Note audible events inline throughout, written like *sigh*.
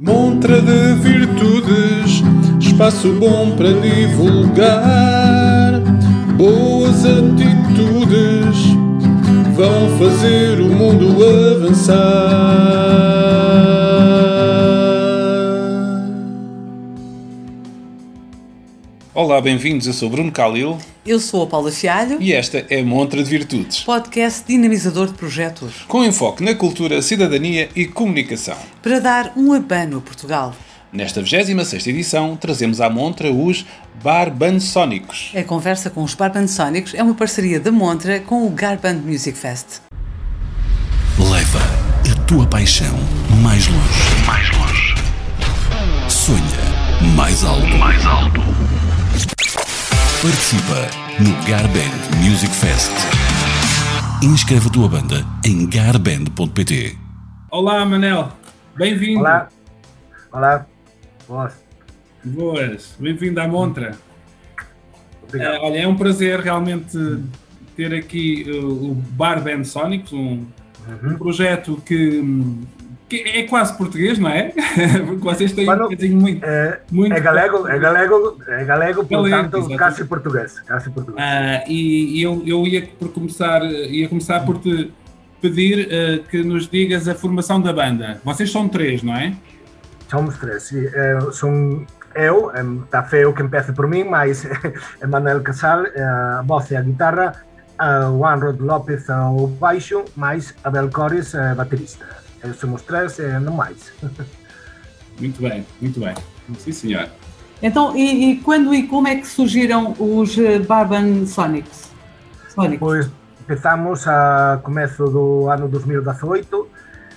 Montra de virtudes, espaço bom para divulgar. Boas atitudes vão fazer o mundo avançar. Olá, bem-vindos. Eu sou Bruno Calil Eu sou a Paula Fialho, e esta é Montra de Virtudes, podcast dinamizador de projetos, com enfoque na cultura, cidadania e comunicação. para dar um abano a Portugal. Nesta 26 edição, trazemos à montra os Barbansónicos. A conversa com os Barband Sónicos é uma parceria da Montra com o Garband Music Fest. Leva a tua paixão mais longe. Mais longe. Sonha mais alto. Mais alto. Participa no Garband Music Fest. Inscreve a tua banda em garband.pt. Olá, Manel. Bem-vindo. Olá. Olá. Boas. Boas. Bem-vindo à montra. Obrigado. Eh, olha, é um prazer realmente ter aqui uh, o Bar Band Sonics, um, um projeto que, hum, que é quase português, não é? *laughs* Vocês têm Mano, um bocadinho muito. É, Muito é galego, é galego, é galego, Galego, portanto, quase português. Quase português. Ah, e eu, eu ia por começar, ia começar por te pedir eh, que nos digas a formação da banda. Vocês são três, não é? Somos três. sim. É, são eu, está feo que empiece por mim, mas é *laughs* Manuel Casal, é a voz e a guitarra, Juan Rod López ao baixo, mais Abel Cores, a baterista. Eh, Somos três, e não mais. Muito bem, muito bem. Sim, senhor. Então, e, e quando e como é que surgiram os eh, Barband Sónicos? Sónicos. Pois empezamos a comezo do ano 2018,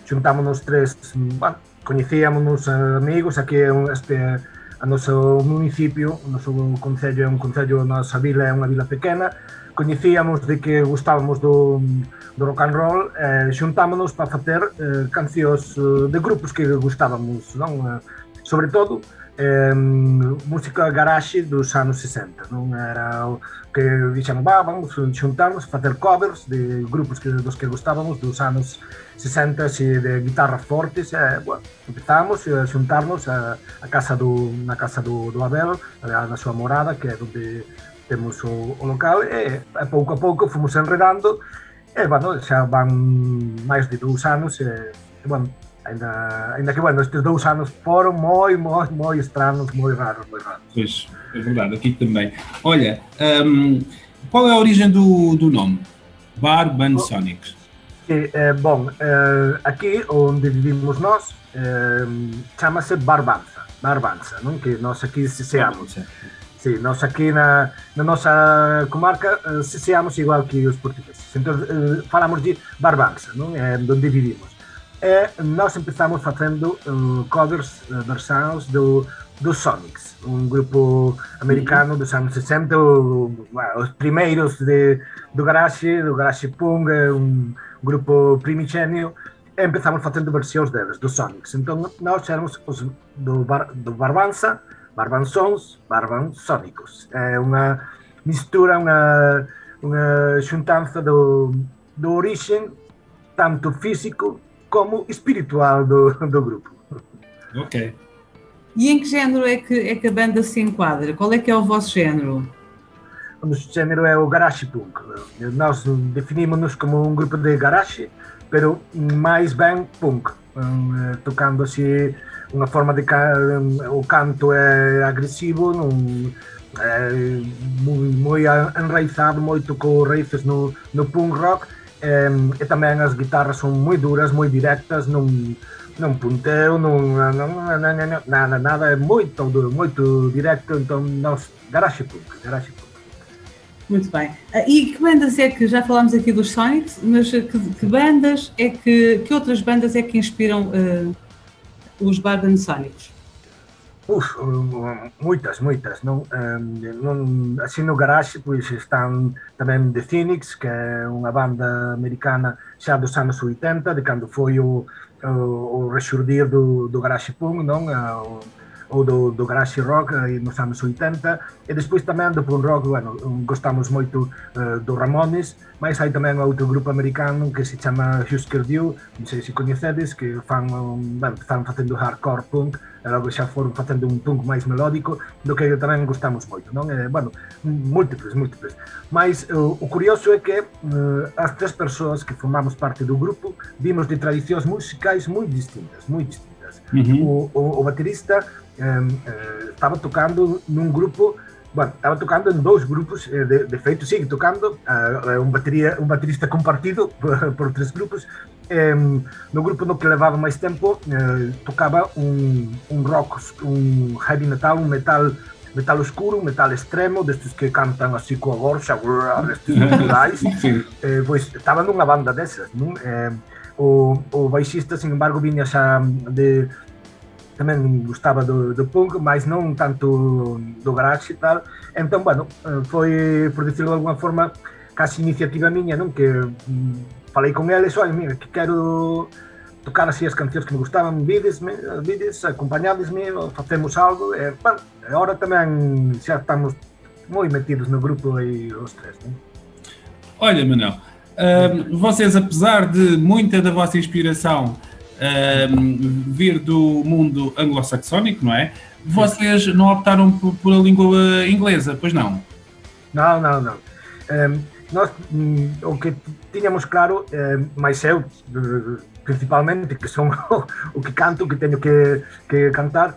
xuntámonos tres, bueno, coñecíamos amigos, aquí é este, a noso municipio, o noso concello é un concello, a nosa vila é unha vila pequena, coñecíamos de que gustábamos do, do rock and roll, eh, xuntámonos para facer eh, cancións de grupos que gustábamos, non? Sobre todo, eh, música garage dos anos 60, non era o que dixemos, va, vamos xuntarnos, facer covers de grupos que, dos que gustábamos dos anos 60 e de guitarras fortes, e, bueno, empezamos a xuntarnos a, a casa do, na casa do, do Abel, na súa morada, que é onde temos o, o local, e, a pouco a pouco fomos enredando, e, bueno, xa van máis de dous anos, e, e bueno, ainda, ainda que, bueno, estes dous anos foron moi, moi, moi estranos, moi raros, moi raros. Pois, é verdade, aqui também. Olha, hum, qual é a origem do, do nome? Bar Band Sonics. Que, eh, bom, eh, aquí onde vivimos nós eh, chamase Barbanza, Barbanza, non? Que nós aquí seamos. Sí, nós aquí na, na nosa comarca eh, seamos igual que os portugueses. Entón, eh, falamos de barbanza, non? Eh, é onde vivimos. E nós empezamos facendo eh, covers, eh, versões do, do Sonics, un grupo americano dos anos 60, o, bueno, os primeiros de, do garage, do garage punk, eh, un grupo primigenio, e empezamos facendo versións deles, do Sonics. Entón, nós éramos os do, bar, do Barbanza, Barbansons, Barbansónicos. É unha mistura, unha, unha xuntanza do, do orixen tanto físico como espiritual do, do grupo. Ok. E em que género é que, é que a banda se enquadra? Qual é que é o vosso género? O noso género é o garage punk. Nós definimos-nos como um grupo de garage, pero mais ben punk, um, eh, tocando assim unha forma de o canto é agresivo, non é moi enraizado, moito co raíces no no punk rock. em, e tamén as guitarras son moi duras, moi directas, non non punteo, non, non, non, non, non nada, nada, é moito duro, moito directo, entón nós garage punk, garage punk. Muito bem. Ah, E que bandas é que, já falámos aqui dos Sonics, mas que, que bandas é que, que outras bandas é que inspiram ah, os Barband Sónicos? Uf, moitas, non? Um, non así no garage pois están tamén The Phoenix, que é unha banda americana xa dos anos 80, de cando foi o, o, o rexurdir do, do garage punk, non? Ah, O, o ou do, do garage rock eh, nos anos 80 e despois tamén do punk rock, bueno, gostamos moito uh, do Ramones, mas hai tamén outro grupo americano que se chama Husker Du, non sei se coñecedes, que fan, um, bueno, están facendo hardcore punk, e logo xa foron facendo un punk máis melódico, do que tamén gostamos moito, non? E, bueno, múltiples, múltiples. Mas o, o curioso é que uh, as tres persoas que formamos parte do grupo vimos de tradicións musicais moi distintas, moi distintas uh -huh. o, o, o baterista estava tocando num grupo estava tocando em dois grupos, eh, de, de feito sigue tocando, uh, um, bateria, um baterista compartido *laughs* por, por três grupos. Um, no grupo no que levava mais tempo, uh, tocava um, um rock, um heavy metal, um metal metal escuro, um metal extremo, destes que cantam assim com a gorcha, destes *laughs* naturais. eh, pois estava numa banda dessas. Não? Eh, o, o baixista, sin embargo, viña xa de tamén gustaba do, do punk, mas non tanto do garage e tal. Entón, bueno, foi, por decirlo de alguna forma, casi iniciativa miña, non? Que mm, falei con eles, oi, mira, que quero tocar así as cancións que me gustaban, videsme, vides, acompañadesme, facemos algo, e, bueno, agora tamén xa estamos moi metidos no grupo aí os tres, non? Olha, Manuel, vocês, apesar de muita da vossa inspiração um, vir do mundo anglo-saxónico, não é? Vocês não optaram por, por, a língua inglesa, pois não? Não, não, não. Um, nós, um, o que tínhamos claro, mas eu, principalmente, que sou *laughs* o que canto, que tenho que, que cantar,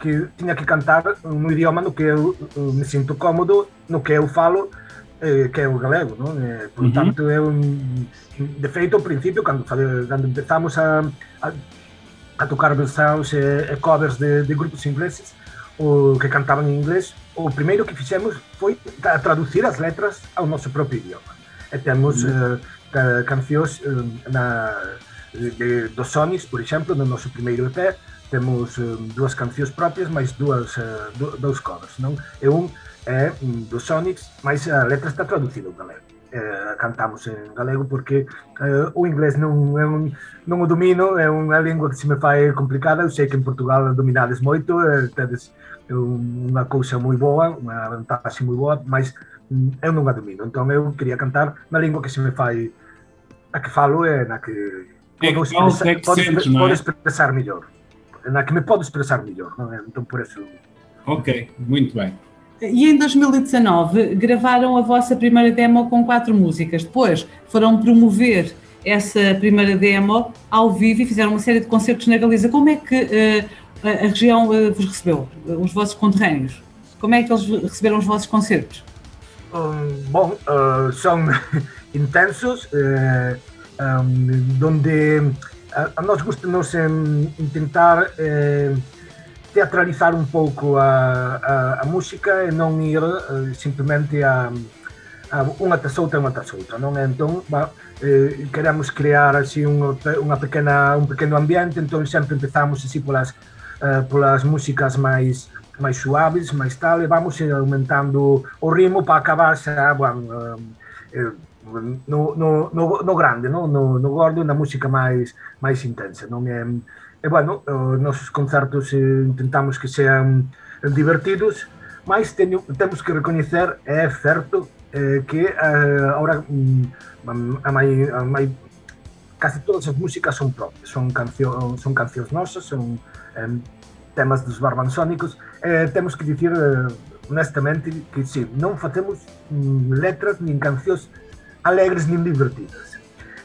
que tinha que cantar no idioma no que eu me sinto cómodo, no que eu falo, eh, que é o galego, non? Eh, por uh -huh. tanto, é un, de feito, ao principio, cando, cando empezamos a, a, a tocar versaos e, e covers de, de grupos ingleses, o que cantaban en inglés, o primeiro que fixemos foi a traducir as letras ao noso propio idioma. E temos uh -huh. eh, cancións eh, na, de, de, dos Sonics, por exemplo, no noso primeiro EP, temos eh, dúas cancións propias, máis dúas, eh, dous covers, non? E un é dos Sonics, mas a letra está traduzida en galego. Eh, cantamos en galego porque eh, o inglés non, é un, non o domino, é unha lingua que se me fai complicada, eu sei que en Portugal dominades moito, eh, tedes unha cousa moi boa, unha vantaxe moi boa, mas mm, eu non a domino, entón eu quería cantar na lingua que se me fai a que falo e na que podo expresar, podo, podo expresar mellor na que me podo expresar mellor, non? entón por eso Ok, muito bem. E em 2019 gravaram a vossa primeira demo com quatro músicas. Depois foram promover essa primeira demo ao vivo e fizeram uma série de concertos na Galiza. Como é que uh, a região uh, vos recebeu, os vossos conterrâneos? Como é que eles receberam os vossos concertos? Um, bom, uh, são *laughs* intensos, um, donde a, a nós gustanos um, intentar eh, teatralizar un pouco a, a, a música e non ir uh, simplemente a, a unha tras outra, unha tras outra, non? Entón, va, eh, queremos crear así un, unha pequena, un pequeno ambiente, entón sempre empezamos así polas, eh, polas músicas máis máis suaves, máis tal, e vamos aumentando o ritmo para acabar xa, bueno, eh, no, no, no, no grande, no, no, no gordo, na música máis máis intensa, non é? E bueno, os nosos concertos eh, intentamos que sean divertidos, mas teño, temos que recoñecer, é certo, eh, que eh, ahora mm, a mai, a mai, casi todas as músicas son propias, son canción, son cancións nosas, son eh, temas dos barbansónicos, eh, temos que dicir eh, honestamente que sí, non facemos mm, letras nin cancións alegres nin divertidas.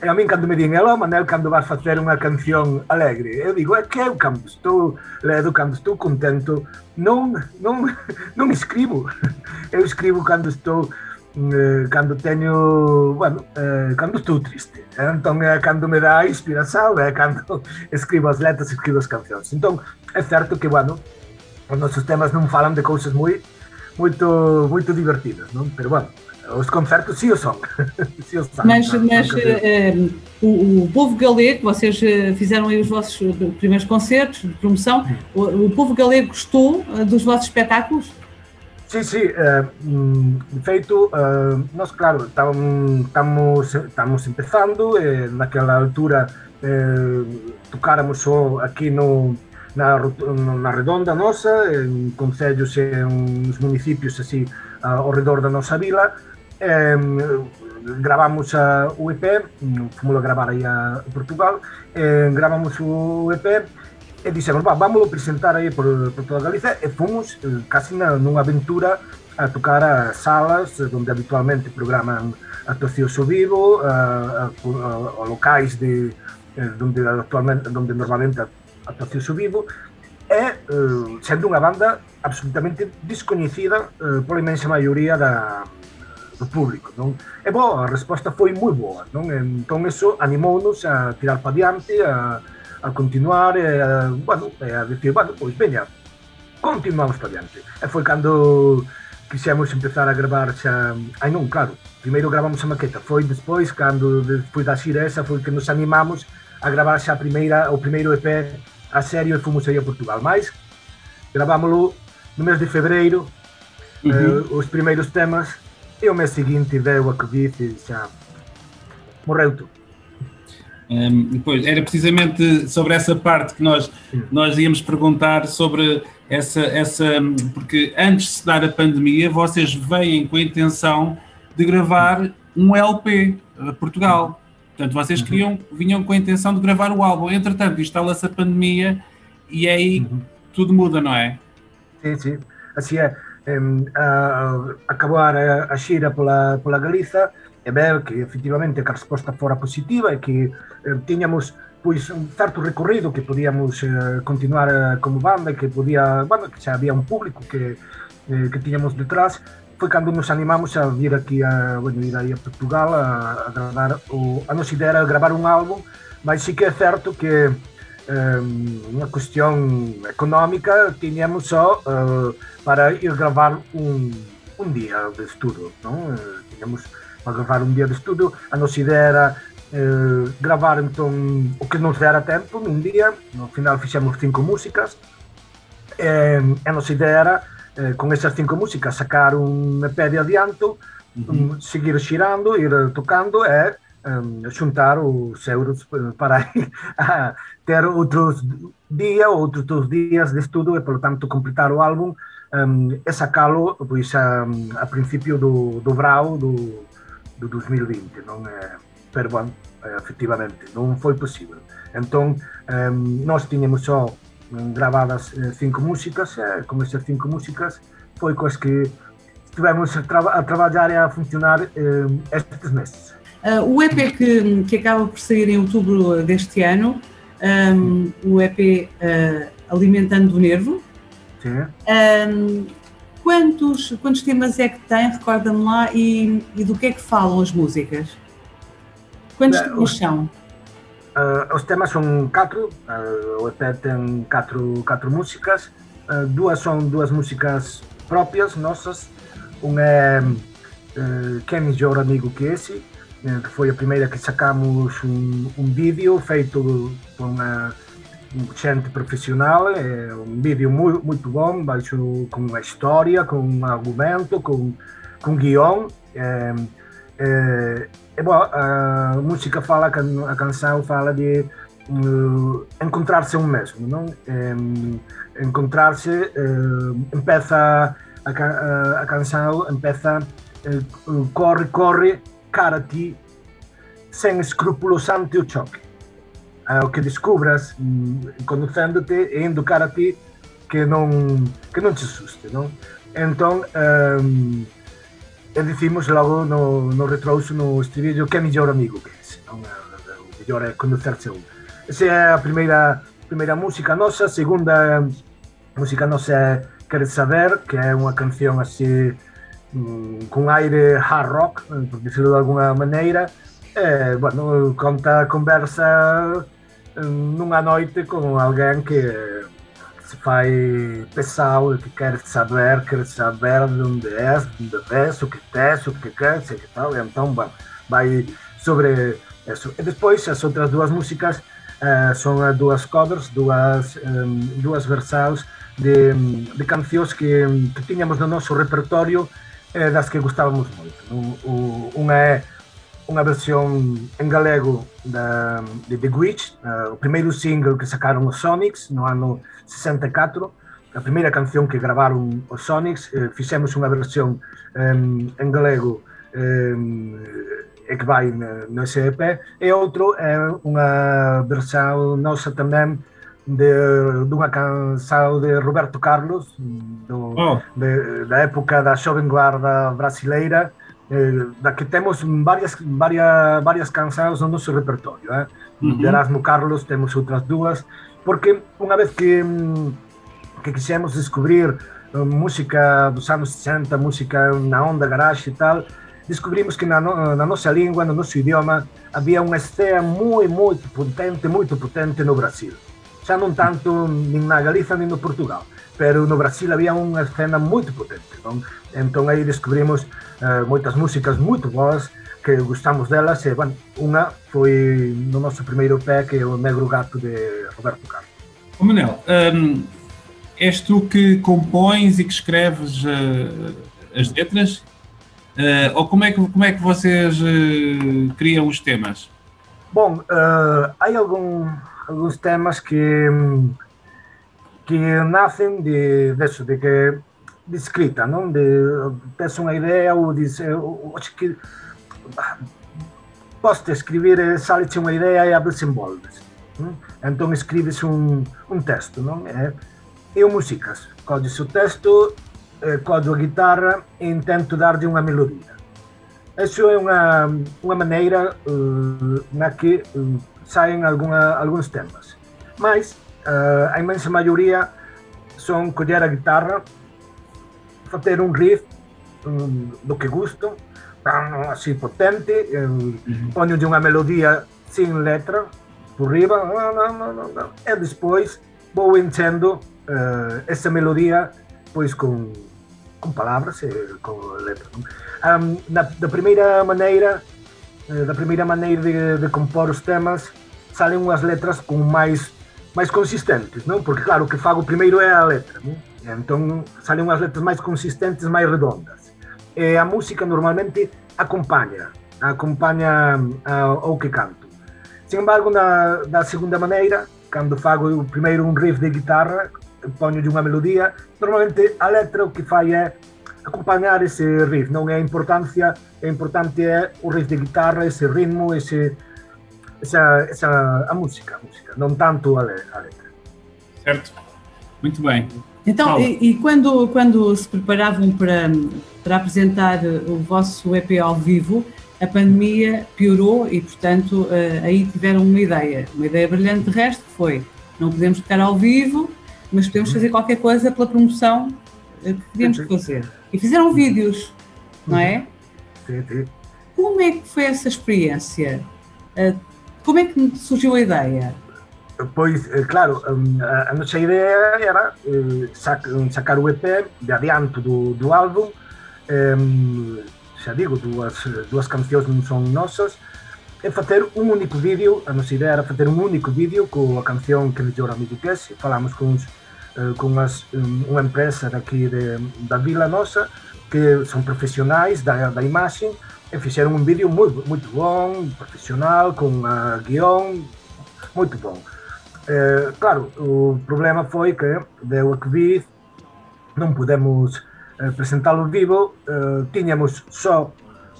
E a min cando me din, ela, Manel, cando vas facer unha canción alegre, eu digo, é que eu cando estou ledo, cando estou contento, non, non, *laughs* non escribo. *laughs* Eu escribo cando estou mm, eh, cando teño, bueno, eh, cando estou triste. Eh, entón é cando me dá inspiración, é cando *laughs* escribo as letras, escribo as cancións. Entón, é certo que, bueno, os nosos temas non falan de cousas moi moito moito divertidas, non? Pero bueno, os concertos sim o são, *laughs* mas mas uh, o, o, povo galego, vocês eh, fizeram aí os vossos primeiros concertos de promoção, o, o povo galego gostou uh, dos vossos espetáculos? Sim, sim. Uh, de feito, uh, nós, claro, estamos, estamos começando, naquela altura tocáramos só aqui no, na, na redonda nosa, en concellos e uns municipios así ao redor da nosa vila, eh, gravamos a, o EP, fomos a gravar aí a Portugal, eh, gravamos o EP e dixemos, va, vámoslo presentar aí por, por toda Galicia e fomos eh, casi na, nunha aventura a tocar a salas onde habitualmente programan actuacións ao vivo, a, a, a, a locais de eh, onde actualmente onde normalmente actuacións ao vivo. E eh, sendo unha banda absolutamente descoñecida eh, pola imensa maioría da, do público, non? E bo, a resposta foi moi boa, non? Entón eso animounos a tirar para diante, a, a continuar e a, bueno, e a decir, bueno, pois veña, continuamos para diante. E foi cando quixemos empezar a gravar xa... Ai non, claro, primeiro gravamos a maqueta, foi despois, cando despois da xira esa, foi que nos animamos a gravar xa a primeira, o primeiro EP a serio e fomos aí a Portugal. Mais, gravámoslo no mes de febreiro, uh -huh. eh, os primeiros temas, e o mês seguinte veio a Covid e xa morreu tudo. Um, pois, era precisamente sobre essa parte que nós, nós íamos perguntar sobre essa, essa. Porque antes de se dar a pandemia, vocês vêm com a intenção de gravar um LP a Portugal. Portanto, vocês queriam, vinham com a intenção de gravar o álbum. Entretanto, instala-se a pandemia e aí uhum. tudo muda, não é? Sim, sim. Assim é. a, acabar a, a xira pola, pola Galiza e ver que efectivamente que a resposta fora positiva e que eh, tiñamos pois un certo recorrido que podíamos eh, continuar eh, como banda e que podía, bueno, que xa había un público que, eh, que tiñamos detrás foi cando nos animamos a vir aquí a, bueno, ir aí a Portugal a, a gravar o, a nosa idea era gravar un álbum mas sí que é certo que eh, unha cuestión económica tiñamos só eh, para ir gravar un, un día de estudo non? Eh, tiñamos para gravar un día de estudo. A nosa ideia era eh, gravar entón o que nos dera tempo num día. No final fixemos cinco músicas. Eh, a nosa ideia era con esas cinco músicas sacar un EP de adianto, uh -huh. um, seguir xirando, ir tocando e um, xuntar os euros para *laughs* a ter outros días, outros dos días de estudo e, polo tanto, completar o álbum um, e sacalo pois, a, a principio do, do brau do, do 2020, non é, pero, bueno, efectivamente, non foi posible. Entón, eh, nós tiñemos só gravadas eh, cinco músicas, e con esas cinco músicas foi coas que estivemos a, tra a trabalhar e a funcionar eh, estes meses. Uh, o EP que, que acaba por sair em outubro deste ano, um, o EP uh, Alimentando o Nervo, Sim. Um, Quantos, quantos temas é que tem? Recorda-me lá e, e, do que é que falam as músicas? Quantos Bem, temas são? Uh, os temas são quatro, uh, o EP tem quatro, quatro músicas, uh, duas são duas músicas próprias nossas, uma é uh, Quem Melhor Amigo Que Esse, que foi a primeira que sacamos um, um vídeo feito por uma gente profissional, é um vídeo muito, muito bom, baixo, com uma história, com um argumento, com, com guião. É, é, é bom, a música fala, a canção fala de uh, encontrar-se um mesmo, não? Encontrar-se, uh, a, a, a canção, empieza, uh, corre, corre, cara a ti, sem escrúpulos ante o choque ao que descubras mm, conducéndote e indo cara a ti que non que non te asuste, non? Entón, um, e dicimos logo no, no retrouso no estribillo que é mellor amigo que ese, non? O mellor é conducerse un. Esa é a primeira primeira música nosa, a segunda música nosa é Queres Saber, que é unha canción así um, Mm, con aire hard rock, eh, por decirlo de alguna maneira, eh, bueno, conta a conversa eh, nunha noite con alguén que se fai pesado e que quer saber, quer saber de onde és, de onde ves, o que tes, o que queres, e que tal, e entón, bueno, vai sobre eso. E despois, as outras dúas músicas eh, son dúas covers, dúas, um, dúas versaos de, de cancións que, que tiñamos no noso repertorio eh, das que gustábamos moito. Un, unha é unha versión en galego da, de The Witch, uh, o primeiro single que sacaron os Sonics no ano 64, a primeira canción que gravaron os Sonics, eh, fixemos unha versión um, en galego um, e que vai no SEP, e outro é unha versão nosa tamén de, dunha canção de Roberto Carlos, do, oh. de, da época da Jovem Guarda brasileira, eh, da que temos varias, varias, varias canções no noso repertório. Eh? Uh -huh. De Erasmo Carlos temos outras dúas, porque unha vez que, que quixemos descubrir uh, música dos anos 60, música na onda garage e tal, descobrimos que na, no, na nosa língua, no noso idioma, había unha escena moi, moito potente, moito potente no Brasil. Xa non tanto nin na Galiza nin no Portugal, pero no Brasil había unha escena moito potente. Non? Entón aí descubrimos uh, moitas músicas moito boas que gustamos delas e, bueno, unha foi no noso primeiro pé que é o Negro Gato de Roberto Carlos. Ô Manel, um, és tu que compões e que escreves uh, as letras? Uh, ou como é, que, como é que vocês uh, criam os temas? Bom, uh, há algum, alguns temas que, que nascem de, de, de que de escrita, não? De peço uma ideia ou dizer, acho que posso escrever, sale-te uma ideia e desenvolves. Então escreves um, um texto, não? É, eu músicas, codes o texto, codo a guitarra e tento dar-lhe uma melodia. Isso é uma, uma maneira uh, na que uh, saem alguma, alguns temas. Mas uh, a imensa maioria são colher a guitarra fazer um riff um, do que gosto, assim potente, um, uhum. ponho de uma melodia sem letra por riba, e depois vou enchendo uh, essa melodia pois com, com palavras com letra. Um, na, da primeira maneira, uh, da primeira maneira de, de compor os temas, salem umas letras com mais mais consistentes, não? Porque claro, o que fago primeiro é a letra, não? Então salen unhas letras máis consistentes, máis redondas. E a música normalmente acompaña, acompaña ao que canto. Sin embargo, na, da segunda maneira, cando fago o primeiro un riff de guitarra, poño unha melodía, normalmente a letra o que fai é acompañar ese riff, non é a importancia, é importante é o riff de guitarra, ese ritmo, ese, esa, esa, a música, a música, non tanto a, le, a letra. Certo, muito bem. Então, e, e, quando, quando se preparavam para, para apresentar o vosso EP ao vivo, a pandemia piorou e, portanto, uh, aí tiveram uma ideia. Uma ideia brilhante de resto foi, não podemos tocar ao vivo, mas podemos fazer qualquer coisa pela promoção uh, que podíamos fazer. E fizeram vídeos, não é? Sim, sim. Como é que foi essa experiência? Uh, como é que surgiu a ideia? Pois, eh, claro, a, a nosa idea era eh, sac, sacar o EP de adianto do, do álbum eh, xa digo, dúas, dúas cancións non son nosas e facer un único vídeo a nosa idea era facer un único vídeo coa canción que mellor que é falamos con, uns, eh, con as, unha empresa daqui de, da vila nosa que son profesionais da, da imaxe e fixeron un vídeo moi, moito bon, profesional, con a guión, moito bom. Eh, claro, o problema foi que deu a Covid, non podemos eh, presentalo vivo, eh, tiñamos só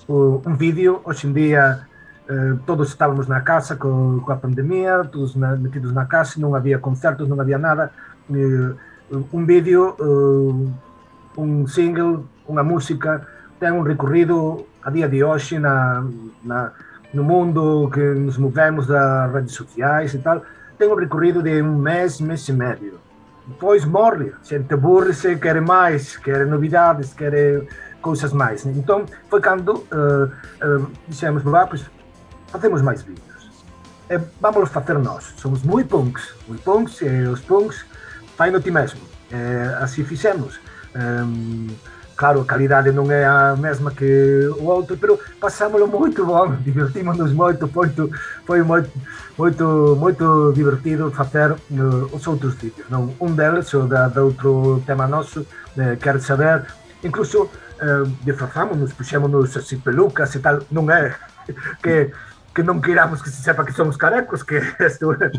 o, un vídeo, hoxe en día eh, todos estábamos na casa co, coa pandemia, todos na, metidos na casa, non había concertos, non había nada, eh, un vídeo, eh, un single, unha música, ten un recorrido a día de hoxe na, na, no mundo que nos movemos das redes sociais e tal, tem um recorrido de um mês, mês e meio. Depois morre, a gente aburre-se, quer mais, quer novidades, quer coisas mais. Então foi quando uh, uh, dissemos, vá, pois fazemos mais vídeos. E vamos fazer nós. Somos muito punks, muito punks, e os punks fazem no ti mesmo. E, assim fizemos. Um, claro, a calidade non é a mesma que o outro, pero pasámoslo moito bom, *laughs* divertimos-nos moito, moito, foi moito, moito, moito divertido facer uh, os outros vídeos. Non? Un deles, o da, da outro tema noso, de quer saber, incluso uh, disfrazámonos, puxémonos así pelucas e tal, non é *laughs* que que non queiramos que se sepa que somos carecos, que *laughs* isto é,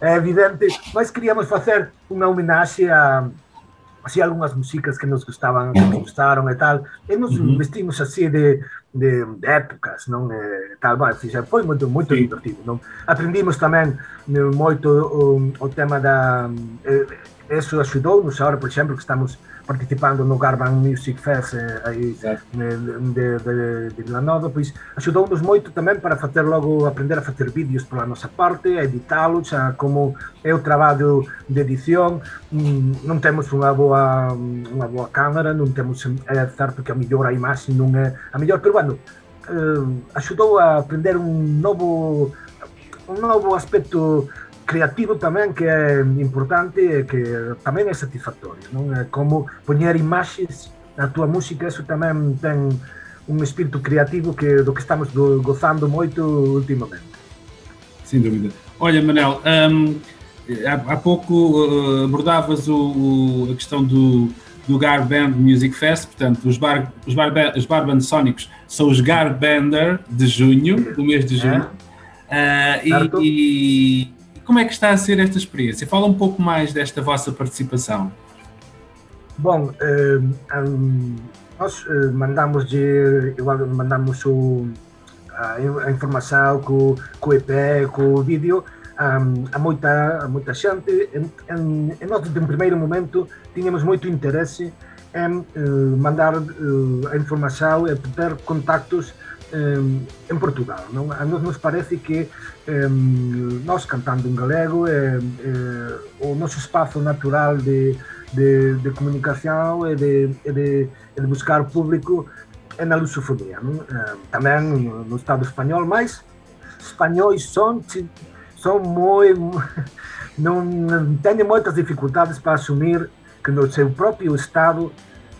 é evidente, mas queríamos facer unha homenaxe a así algunhas músicas que nos gustaban, que nos gustaron e tal, e nos vestimos así de, de, de épocas, non? E tal, foi moito moito sí. divertido, non? Aprendimos tamén moito o, o tema da eh, eso axudou-nos agora, por exemplo, que estamos participando no Garban Music Fest eh, aí de, de, de Vilanova, pois axudou-nos moito tamén para facer logo aprender a facer vídeos pola nosa parte, a editalos, a como é o traballo de edición, mm, non temos unha boa unha boa cámara, non temos é certo que a mellor a imaxe non é a mellor, pero bueno, eh, axudou a aprender un novo un novo aspecto creativo tamén que é importante e que tamén é satisfactorio, non? É como poñer imaxes na túa música, eso tamén ten un espírito creativo que do que estamos do, gozando moito últimamente. Sem dúvida. Olha, Manel, um, há, há, pouco uh, abordavas o, o, a questão do, do Gar Band Music Fest, portanto, os Bar, os bar, os bar Band Sónicos são os Gar Bander de junho, do mês de junho. É. Uh, e, como é que está a ser esta experiência? Fala um pouco mais desta vossa participação. Bom, eh, nós eh, mandamos de, igual mandamos o, a, informação com, com o EP, com o vídeo um, a, muita, a muita gente e, e, nós, de um primeiro momento, tínhamos muito interesse em uh, mandar a informação e ter contactos em Portugal. Non? A nos nos parece que nós cantando en galego é, eh, o noso espazo natural de, de, de comunicación e de, de, de buscar público é na? Eh, tamén no Estado español, mas españois son son moi *laughs* non teñen moitas dificultades para asumir que no seu propio Estado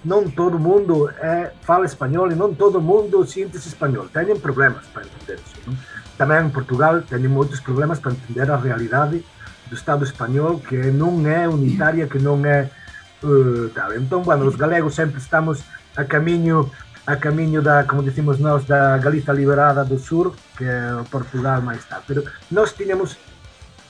non todo mundo é, fala espanhol e non todo mundo siente-se espanhol. Teñen problemas para entender isso. Non? Tamén en Portugal teñen moitos problemas para entender a realidade do Estado español que non é unitaria, que non é uh, tal. Entón, bueno, os galegos sempre estamos a camiño a camiño da, como decimos nós, da Galiza liberada do sur, que é Portugal máis tal. Pero nós tiñamos,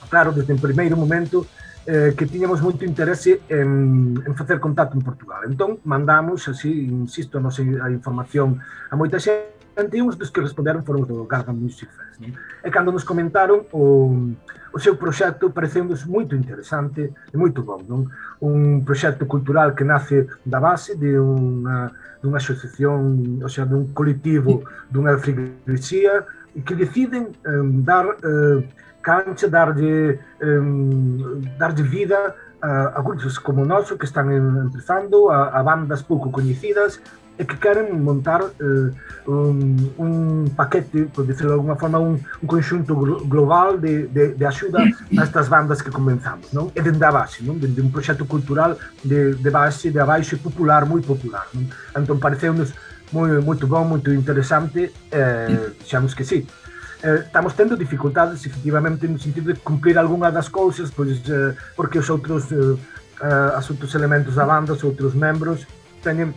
claro, desde o primeiro momento, eh, que tiñamos moito interese en, en facer contacto en Portugal. Entón, mandamos, así, insisto, non sei a información a moita xente, e uns dos que responderon foron do Gargan Music Fest. Non? E cando nos comentaron o, o seu proxecto pareceu-nos moito interesante e moito bom. Non? Un proxecto cultural que nace da base de unha, dunha asociación, ou sea, dun colectivo dunha frigrixía, que deciden eh, dar eh, cancha, darlle, um, darlle vida a, a grupos como o noso que están empezando, a, a bandas pouco coñecidas e que queren montar uh, un, un paquete, por dicirlo de alguma forma, un, un conxunto global de, de, de axuda a estas bandas que comenzamos, non? E dende a base, non? Dende un proxecto cultural de, de base, de abaixo e popular, moi popular, non? Entón, pareceu-nos moi, moito bom, moito interesante, eh, xamos que sí eh, estamos tendo dificultades efectivamente no sentido de cumprir algunha das cousas, pois eh, porque os outros eh, eh, as outros elementos da banda, os outros membros teñen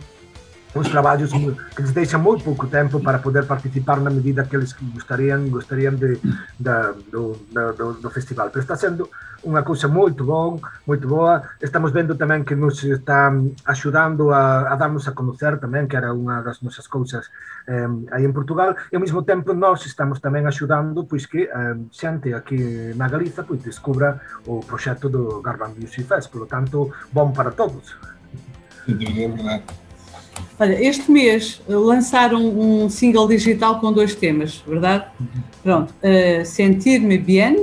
uns traballos que lhes deixan moi pouco tempo para poder participar na medida que eles gostarían gostarían de, da, do, do, do festival. Pero está sendo unha cousa moito bon, moito boa. Estamos vendo tamén que nos está axudando a, a darnos a conocer tamén, que era unha das nosas cousas eh, aí en Portugal. E ao mesmo tempo nós estamos tamén axudando pois que eh, xente aquí na Galiza pois descubra o proxecto do Garban Music Fest. Polo tanto, bon para todos. Verdade. Olha, este mês lançaram um single digital com dois temas, verdade? Pronto, uh, Sentir-me Bien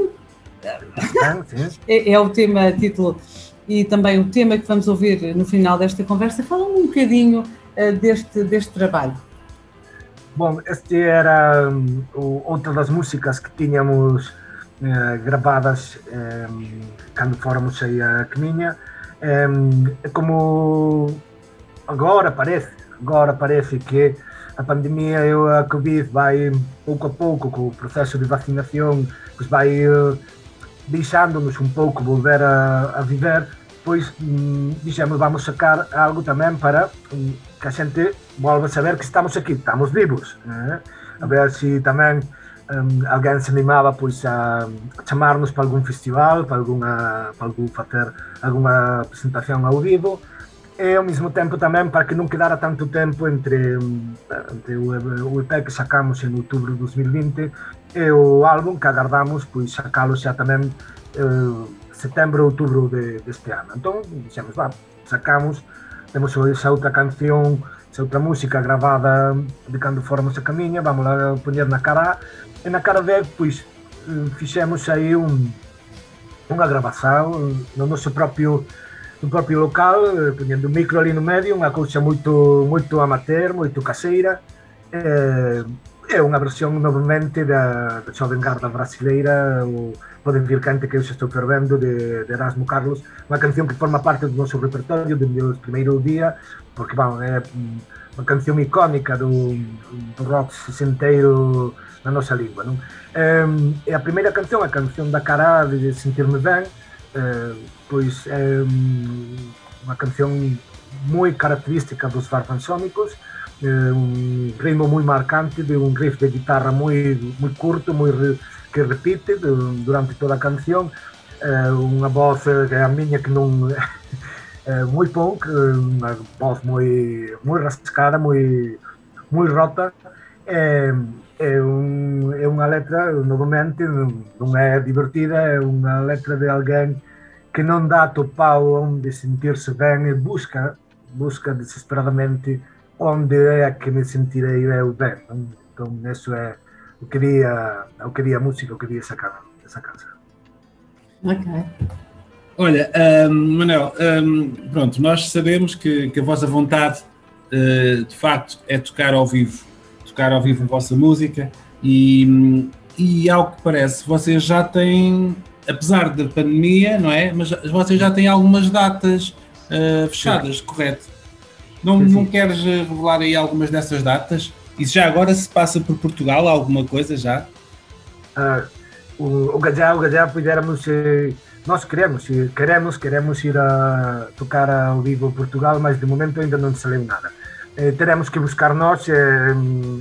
*laughs* é, é, o tema título e também o tema que vamos ouvir no final desta conversa. Fala um bocadinho uh, deste, deste trabalho. Bom, este era um, outra das músicas que tínhamos gravadas um, quando fomos aí a Caminha. Um, como agora parece, agora parece que a pandemia e a Covid vai pouco a pouco com o processo de vacinação, pois vai uh, deixándonos un pouco volver a, a viver pois mm, dixemos vamos sacar algo tamén para mm, que a xente volva a saber que estamos aquí, estamos vivos né? a ver se tamén um, alguén se animaba pois a, a chamarnos para algún festival para, alguna, para algún facer alguma presentación ao vivo e ao mesmo tempo tamén para que non quedara tanto tempo entre, entre o, o EP que sacamos en outubro de 2020 e o álbum que agardamos pois sacalo xa tamén eh, setembro, outubro de, deste ano. Entón, dixemos, va, sacamos, temos esa outra canción, esa outra música gravada de cando formos a camiña, vamos lá poñer na cara, e na cara B, pois, eh, fixemos aí un, unha gravação no noso propio no propio local, eh, poñendo un micro ali no medio, unha cousa moito moito amateur, moito caseira. Eh, é unha versión novamente da, da Xoven Garda brasileira, o Poden vir cante que eu xa estou fervendo de, de Erasmo Carlos, unha canción que forma parte do noso repertorio dende o primeiro día, porque, bueno, é unha canción icónica do, do rock sessenteiro na nosa lingua, non? E a primeira canción, a canción da cara de Sentirme Ben, eh, pois é unha canción moi característica dos Farfansónicos, eh, un ritmo moi marcante, de un riff de guitarra moi moi curto, moi que repite durante toda a canción, eh, unha voz que é a miña que non *laughs* eh, moi punk, unha voz moi moi rascada, moi moi rota. É, é letra, novamente, non é divertida, é unha letra de alguén que non dá topao onde sentirse ben e busca, busca desesperadamente onde é que me sentirei eu ben. Entón, eso é o que di a, o que di a música, o que di esa, esa casa. Ok. Olha, um, Manel, um, pronto, nós sabemos que, que a vossa vontade uh, de facto é tocar ao vivo tocar ao vivo a vossa música e, e ao que parece, vocês já têm, apesar da pandemia, não é? Mas vocês já têm algumas datas uh, fechadas, correto? Não, não queres revelar aí algumas dessas datas? E já agora se passa por Portugal alguma coisa já? Uh, o, o Gajá, o Gajá pudermos, eh, nós queremos, queremos, queremos ir a tocar ao vivo Portugal, mas de momento ainda não saiu nada. Eh, teremos que buscar nós. Eh,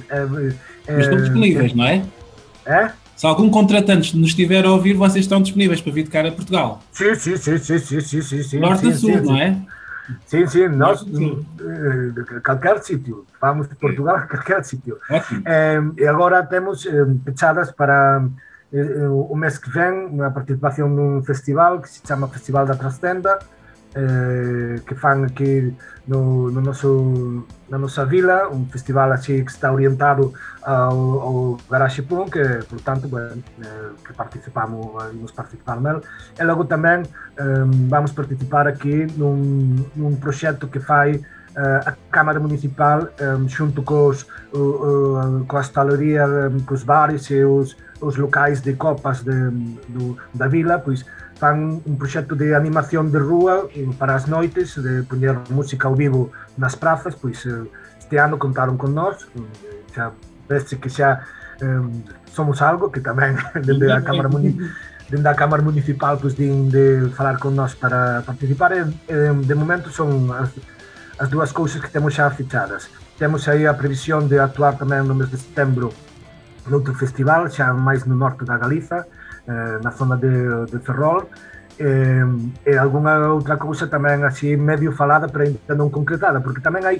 eh, estão disponíveis, não é? É? Se algum contratante nos estiver a ouvir, vocês estão disponíveis para vir de cara a Portugal. Sim, sim, sim, sim, sim, sim, sim, sim Norte sim, a sul, sim, não é? Sim, sim, nós, qualquer sítio, vamos de Portugal a qualquer sítio. e agora temos fechadas para o mês que vem a participação num festival que se chama Festival da Trastenda, eh, que fan aquí no, no noso, na nosa vila, un festival así que está orientado ao, ao Garage Punk, que, por tanto, bueno, eh, que participamos, vamos participar nel. E logo tamén eh, vamos participar aquí nun, nun proxecto que fai eh, a Cámara Municipal eh, xunto cos, uh, uh, coa hostalería, cos bares e os, os locais de copas de, do, da vila, pois fan un proxecto de animación de rúa eh, para as noites, de poñer música ao vivo nas prazas, pois eh, este ano contaron con nós, eh, xa veste que xa um, somos algo, que tamén *laughs* dende a Cámara Municipal dende a Cámara Municipal pois, din de falar con nós para participar e, de momento son as, as dúas cousas que temos xa fichadas. Temos aí a previsión de actuar tamén no mes de setembro noutro festival xa máis no norte da Galiza eh, na zona de, de Ferrol. E algunha outra cousa tamén así medio falada pero ainda non concretada porque tamén hai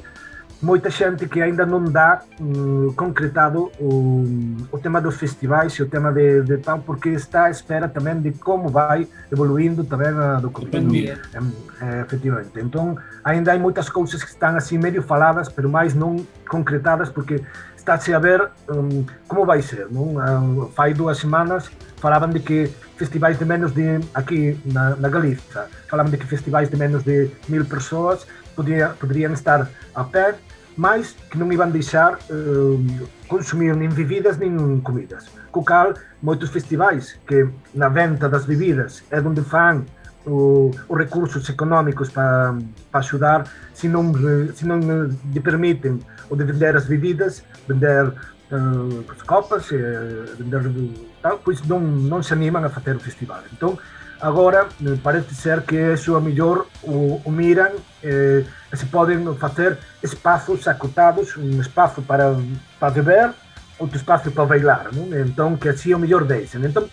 moita xente que aínda non dá um, concretado o, o tema dos festivais e o tema de, de tal, porque está á espera tamén de como vai evoluindo tamén a do COVID, eh, efectivamente. Entón, aínda hai moitas cousas que están así medio faladas, pero máis non concretadas, porque estáse a ver um, como vai ser, non? Uh, fai dúas semanas falaban de que festivais de menos de aquí na, na Galiza, falaban de que festivais de menos de mil persoas podría, podrían estar a pé, mas que non iban deixar consumir nin bebidas nin comidas. Co cal, moitos festivais que na venta das bebidas é onde fan os recursos económicos para, para axudar, se non, se non lle permiten o de vender as bebidas, vender uh, copas, uh, vender tal, pois non, non se animan a facer o festival. Entón, agora parece ser que eso a mellor o, o miran eh, se poden facer espazos acotados, un espazo para, para beber outro espaço para bailar, non? entón que así o mellor deixen. Entón,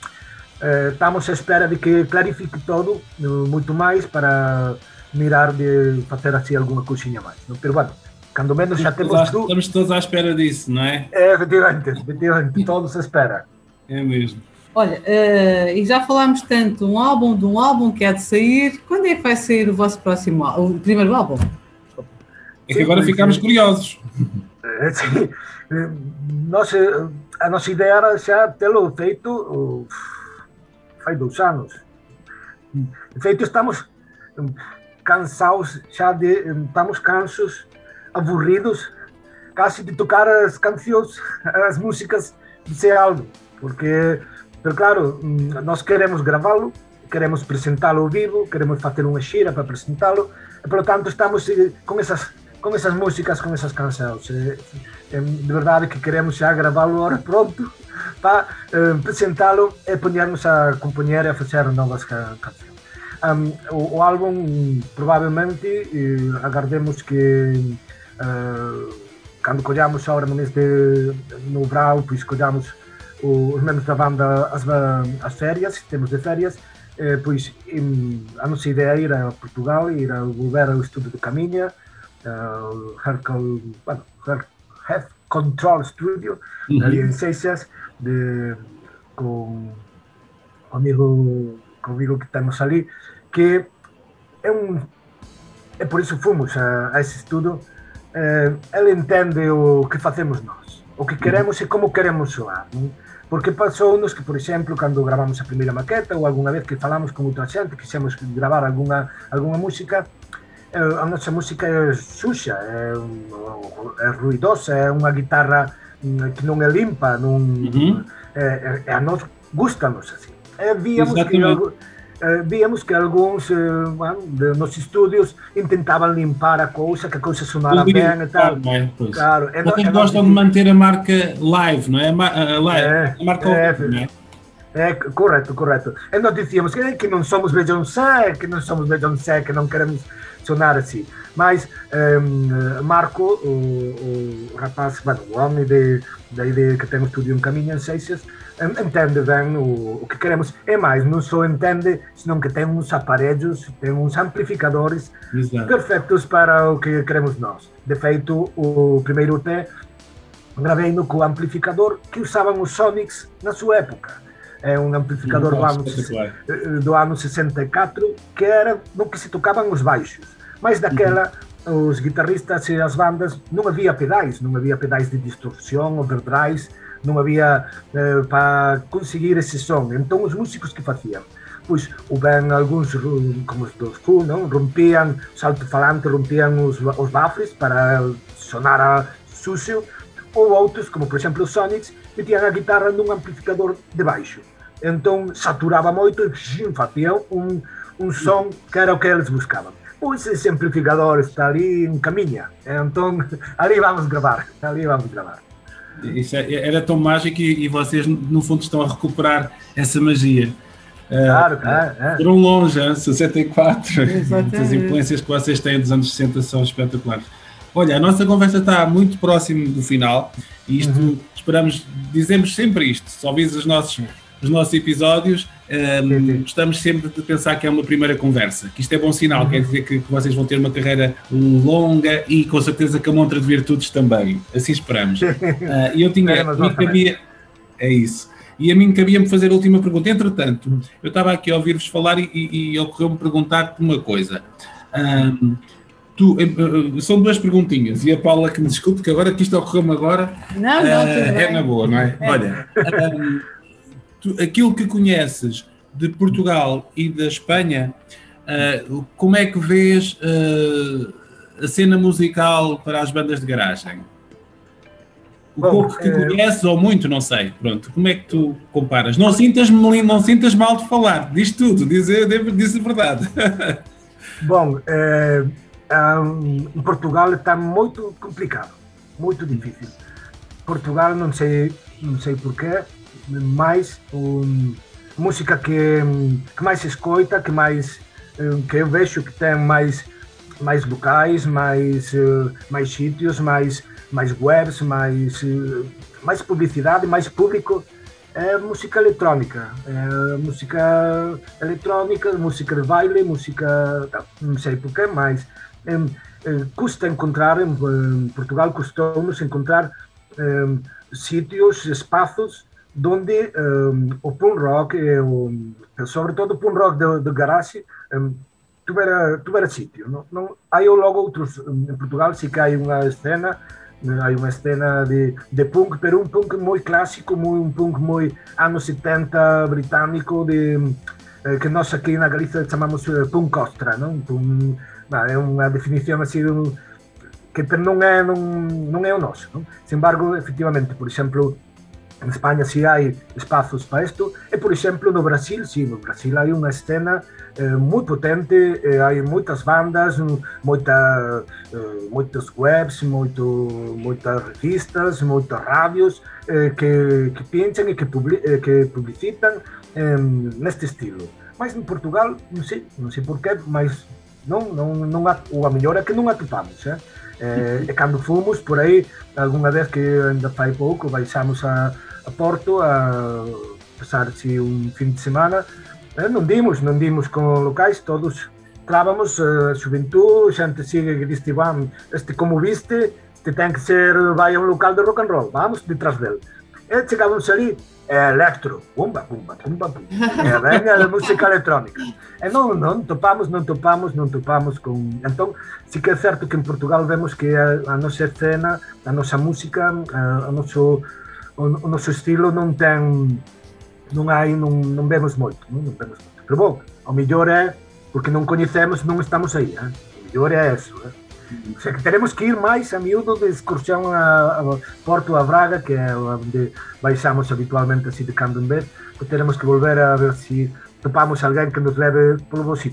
eh, estamos a espera de que clarifique todo no, moito máis para mirar de facer así alguna cousiña máis. Non? Pero, bueno, cando menos xa temos... Estamos, estamos todos à espera disso, não é? É, efectivamente, efectivamente, todos à espera. É mesmo. Olha, uh, e já falámos tanto um álbum de um álbum que há de sair. Quando é que vai sair o vosso próximo álbum? O primeiro álbum? É que agora ficámos curiosos. Sim. Nossa, a nossa ideia era já tê-lo feito uh, faz dois anos. De feito, estamos cansados já de. Estamos cansos, aburridos, quase de tocar as canções, *laughs* as músicas desse álbum. Porque Pero claro, mm, nós queremos gravalo, queremos presentalo ao vivo, queremos facer unha xira para presentalo, e polo tanto estamos eh, con esas con esas músicas, con esas cancións. Eh, de verdade que queremos xa gravalo ahora pronto para eh, presentalo e poñernos a compoñer e a facer novas cancións. Um, o, o álbum probablemente eh, agardemos que eh, cando collamos ahora no mes de no brau, pois collamos os membros da banda as, as férias, temos de férias, eh, pois em, a nossa ideia é ir a Portugal, ir a volver ao estudo do Caminha, uh, Hercal, bueno, Control Studio, ali em Seixas, de, con o amigo comigo que temos ali, que é un e por iso fomos a, a ese estudo, eh, ele entende o que facemos nós, o que queremos e como queremos soar. Non? Porque pasou-nos que, por exemplo, cando gravamos a primeira maqueta ou algunha vez que falamos con outra xente, quixemos gravar algunha, algunha música, eh, a nosa música é xuxa, é, é ruidosa, é unha guitarra que non é limpa, non, uh -huh. é, é, a nós gustanos así. E víamos que eh, víamos que algúns eh, bueno, de, nos estudios intentaban limpar a cousa, que a cousa sonara ben e tal. É, claro, e Vocês gostam de manter a marca live, não é? A, live, é, a marca é, open, não é? É, correto, correto. E nós dizíamos que, que não somos Beyoncé, que não somos Beyoncé, que não queremos sonar assim. Mas um, Marco, o, o rapaz, bueno, o homem de, da ideia que tem o estúdio em Caminho em Seixas, entende bem o, o, que queremos. É mais, não só entende, senão que tem uns aparelhos, tem uns amplificadores Exato. perfeitos para o que queremos nós. De feito, o primeiro EP gravei no com o amplificador que usavam os Sonics na sua época. É um amplificador do ano, eh, do ano 64 que era no que se tocavam os baixos. Mas daquela, os guitarristas e as bandas não havia pedais, não havia pedais de distorção, overdrives, não havia eh, para conseguir esse som. Então os músicos que faziam? Pois, ou bem alguns, como os dos Foo, não? rompiam o alto-falante, rompiam os, os baffles para sonar a sucio, ou outros, como por exemplo os Sonics, metiam a guitarra num amplificador de baixo. Então saturava muito e faziam um, um som que era o que eles buscavam. Pois esse amplificador está ali em caminha, então *laughs* ali vamos gravar, ali vamos gravar. Isso é, era tão mágico e, e, vocês, no fundo, estão a recuperar essa magia. Claro, claro. É. Foram longe, hein? 64. *laughs* As influências que vocês têm dos anos 60 são espetaculares. Olha, a nossa conversa está muito próximo do final e isto uhum. esperamos, dizemos sempre isto, se ouvires os nossos os nossos episódios, um, gostamos sempre de pensar que é uma primeira conversa, que isto é bom sinal, uhum. quer dizer que, que, vocês vão ter uma carreira longa e com certeza que a montra de virtudes também. Assim esperamos. Uh, *laughs* e eu tinha. É, me cabia, é isso. E a mim cabia-me fazer a última pergunta. Entretanto, eu estava aqui a ouvir-vos falar e, e, e ocorreu-me perguntar-te uma coisa. Um, Tu, eh, eh, são duas perguntinhas, e a Paula que me desculpe, que agora que isto ocorreu-me agora não, não, uh, é na boa, não é? é. Olha, um, tu, aquilo que conheces de Portugal e da Espanha, uh, como é que vês uh, a cena musical para as bandas de garagem? O Bom, pouco que é... conheces, ou muito, não sei. Pronto, como é que tu comparas? Não sintas, não sintas mal de falar, diz tudo, diz, diz a verdade. *laughs* Bom, é, um, em Portugal está muito complicado, muito difícil. Portugal, não sei, não sei porquê, mais um, música que, que mais se escuta, que mais que eu vejo que tem mais mais locais, mais mais sítios, mais mais webs, mais máis publicidade, máis público. É música electrónica, é música electrónica, música de baile, música, non sei porquê, mas é, é, custa encontrar, en, en Portugal custou-nos encontrar é, sitios, donde um, o punk rock, e o, eh, sobretudo o punk rock do da garage, um, tuvera, tuvera sitio. Non? non hai logo outros, en Portugal si que hai unha escena, hai unha escena de, de punk, pero un punk moi clásico, moi, un punk moi anos 70 británico, de, eh, que nós aquí na Galiza chamamos eh, punk ostra, non? Punk, bah, é unha definición así dun, que non é, non, non é o noso. Non? Sin embargo, efectivamente, por exemplo, en España si hai espazos para isto, e por exemplo no Brasil, si, no Brasil hai unha escena eh, moi potente, eh, hai moitas bandas, moita, eh, moitos webs, moito, moitas revistas, moitas radios eh, que, que pinchan e que, publi, eh, que publicitan eh, neste estilo. Mas en Portugal, non sei, non sei porqué, mas non, non, non a, ou a mellor é que non atopamos, eh? Eh, cando fomos por aí, algunha vez que ainda fai pouco, baixamos a, a Porto a pasar si un fin de semana. Eh, non dimos, non dimos con locais todos clavamos a uh, xuventud, xente sigue que diste van, este como viste este ten que ser, vai a un local de rock and roll. Vamos detrás del. E chegábamos ali, é electro pumba, pumba, pumba, pumba. Venga a música electrónica. E non, non topamos, non topamos, non topamos con... entón, sí que é certo que en Portugal vemos que a, a nosa escena a nosa música, a, a noso o, o noso estilo non ten non hai non, non vemos moito, non, non vemos moito. Pero bom, ao mellor é porque non coñecemos, non estamos aí, eh? o mellor é eso, eh? O que teremos que ir máis a miúdo de excursión a, a Porto a Braga, que é onde baixamos habitualmente así de cando en vez, teremos que volver a ver se topamos alguén que nos leve polo bo. *laughs*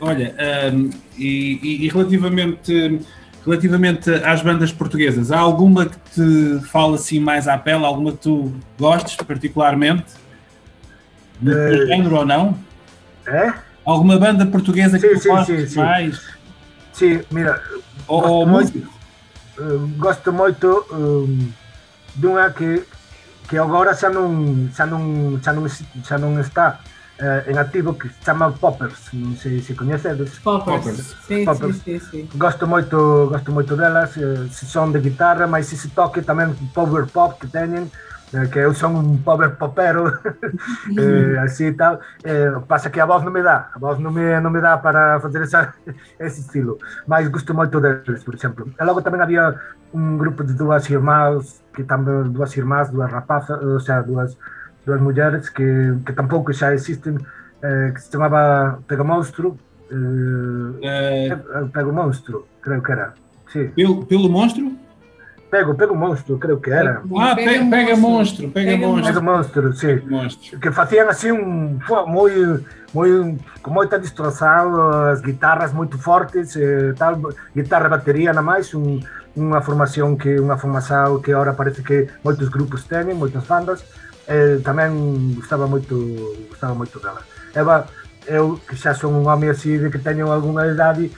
Olha, um, e, e, relativamente Relativamente às bandas portuguesas, há alguma que te fala assim mais à pele? Alguma que tu gostes particularmente? De uh, género ou não? É? Alguma banda portuguesa que sim, tu sim, gostes sim, mais? Sim, mira. Ou, gosto, ou muito, uh, gosto muito um, de uma que, que agora já não, já não, já não, já não está eh, en activo que se chama Poppers, non sei se coñecedes. Poppers, Poppers. Sí, Poppers. Sí, sí, sí. Gosto moito, gosto moito delas, eh, se son de guitarra, mas se toque tamén power pop que teñen, eh, que eu son un power popero, *laughs* eh, así e tal. Eh, pasa que a voz non me dá, a voz non me, non me dá para facer esa, *laughs* ese estilo, mas gosto moito deles, por exemplo. E logo tamén había un grupo de dúas irmás, que tamén dúas irmás, dúas rapazas, o sea, dúas dúas mulleres que, que tampouco xa existen eh, que se chamaba Pega Monstro eh, eh, Pego Monstro, creo que era sí. pelo, pelo Monstro? Pego, Pego Monstro, creo que era Ah, Pega, pega Monstro Pega, pega Monstro, pega monstro sí. monstro. que facían así un moi moi con moita distorção as guitarras moito fortes eh, tal, guitarra batería na máis un, unha formación que unha formação que ahora parece que moitos grupos teñen, moitas bandas eh, tamén gustaba moito gustaba moito dela. Eva, eu que xa son un home así de que teño algunha idade,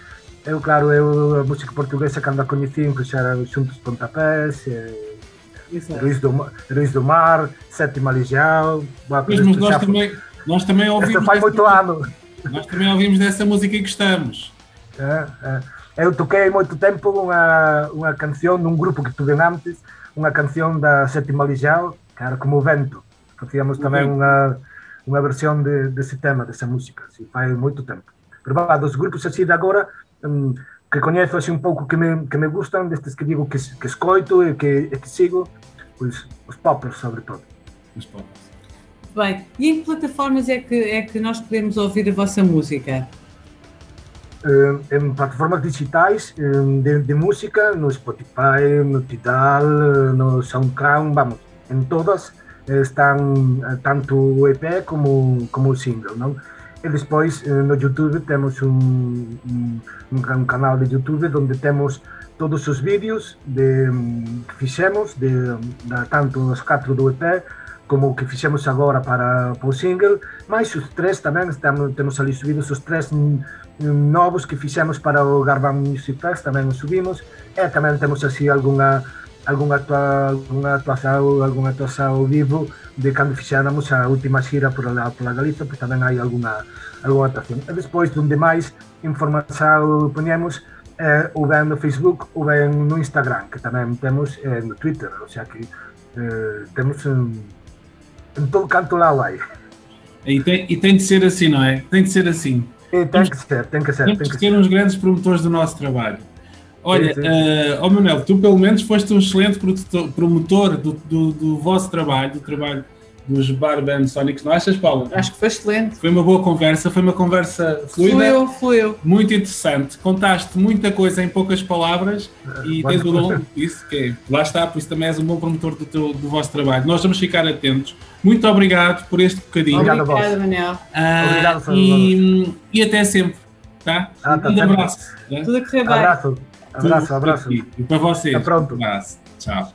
eu claro, eu a música portuguesa cando a coñecín, que xa era xuntos pontapés, eh, Heróis do, Heróis do Mar, Sétima Legião. Mas, mas nós, também, nós também ouvimos. faz muito ano. Nós também ouvimos dessa música e gostamos. É, é. Eu toquei moito tempo unha, unha canción dun grupo que tuve antes, unha canción da Sétima Legião, que era como o vento. Facíamos tamén unha, unha versión de, dese tema, desa música, si, fai moito tempo. Pero va, dos grupos así de agora, um, que coñezo así un pouco que me, que me gustan, destes que digo que, que escoito e que, e que sigo, pois os poppers, sobre todo. Os poppers. Bem, e em que plataformas é que, é que nós podemos ouvir a vossa música? Uh, em plataformas digitais um, de, de, música, no Spotify, no Tidal, no SoundCloud, vamos, en todas están eh, tanto o EP como, como o single, non? E despois eh, no YouTube temos un, un, un canal de YouTube onde temos todos os vídeos de, que fixemos, de, de, tanto os 4 do EP como o que fixemos agora para, para o single, mais os tres tamén, estamos, temos ali subidos os tres novos que fixemos para o Garban Music Fest, tamén os subimos, e tamén temos así algunha algunha, actua, algunha actuación, algunha actuación ao vivo de cando fixéramos a última xira por la, por la Galiza, pois tamén hai algunha, algunha actuación. E despois, donde máis información poñemos, eh, ou ben no Facebook ou ben no Instagram, que tamén temos eh, no Twitter, o sea que eh, temos en, en todo canto lá hai. E tem, e tem de ser assim, não é? Tem de ser assim. E tem que ser, tem que ser. Temos Tem que ser. uns grandes promotores do nosso trabalho. Olha, eh, ó Manuel, tu pelo menos foste um excelente produtor- promotor do, do, do vosso trabalho, do trabalho dos Bar Band Sonics, não achas, Paulo? Acho que foi excelente. Foi uma boa conversa, foi uma conversa fluida, Fluiu, fluiu. muito interessante. Contaste muita coisa em poucas palavras e Mas- tens o dom disso, que é, lá está, por isso também és um bom promotor do, teu, do vosso trabalho. Nós vamos ficar atentos. Muito obrigado por este bocadinho. Obrigado a vós. Obrigada, Manel. Ah, Obrigado, e, e até sempre, tá? Ah, tá um grande abraço. né? Tudo a correr bem. Abraço, abraço, abraço. E para vocês. Até pronto. Um abraço. Tchau.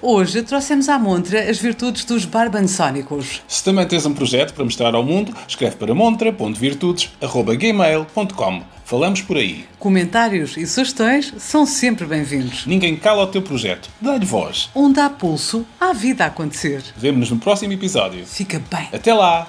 Hoje trouxemos à montra as virtudes dos barbansónicos. Se também tens um projeto para mostrar ao mundo, escreve para montra.virtudes.gmail.com. Falamos por aí. Comentários e sugestões são sempre bem-vindos. Ninguém cala o teu projeto. Dá-lhe voz. Onde há pulso, há vida a acontecer. Vemo-nos no próximo episódio. Fica bem. Até lá!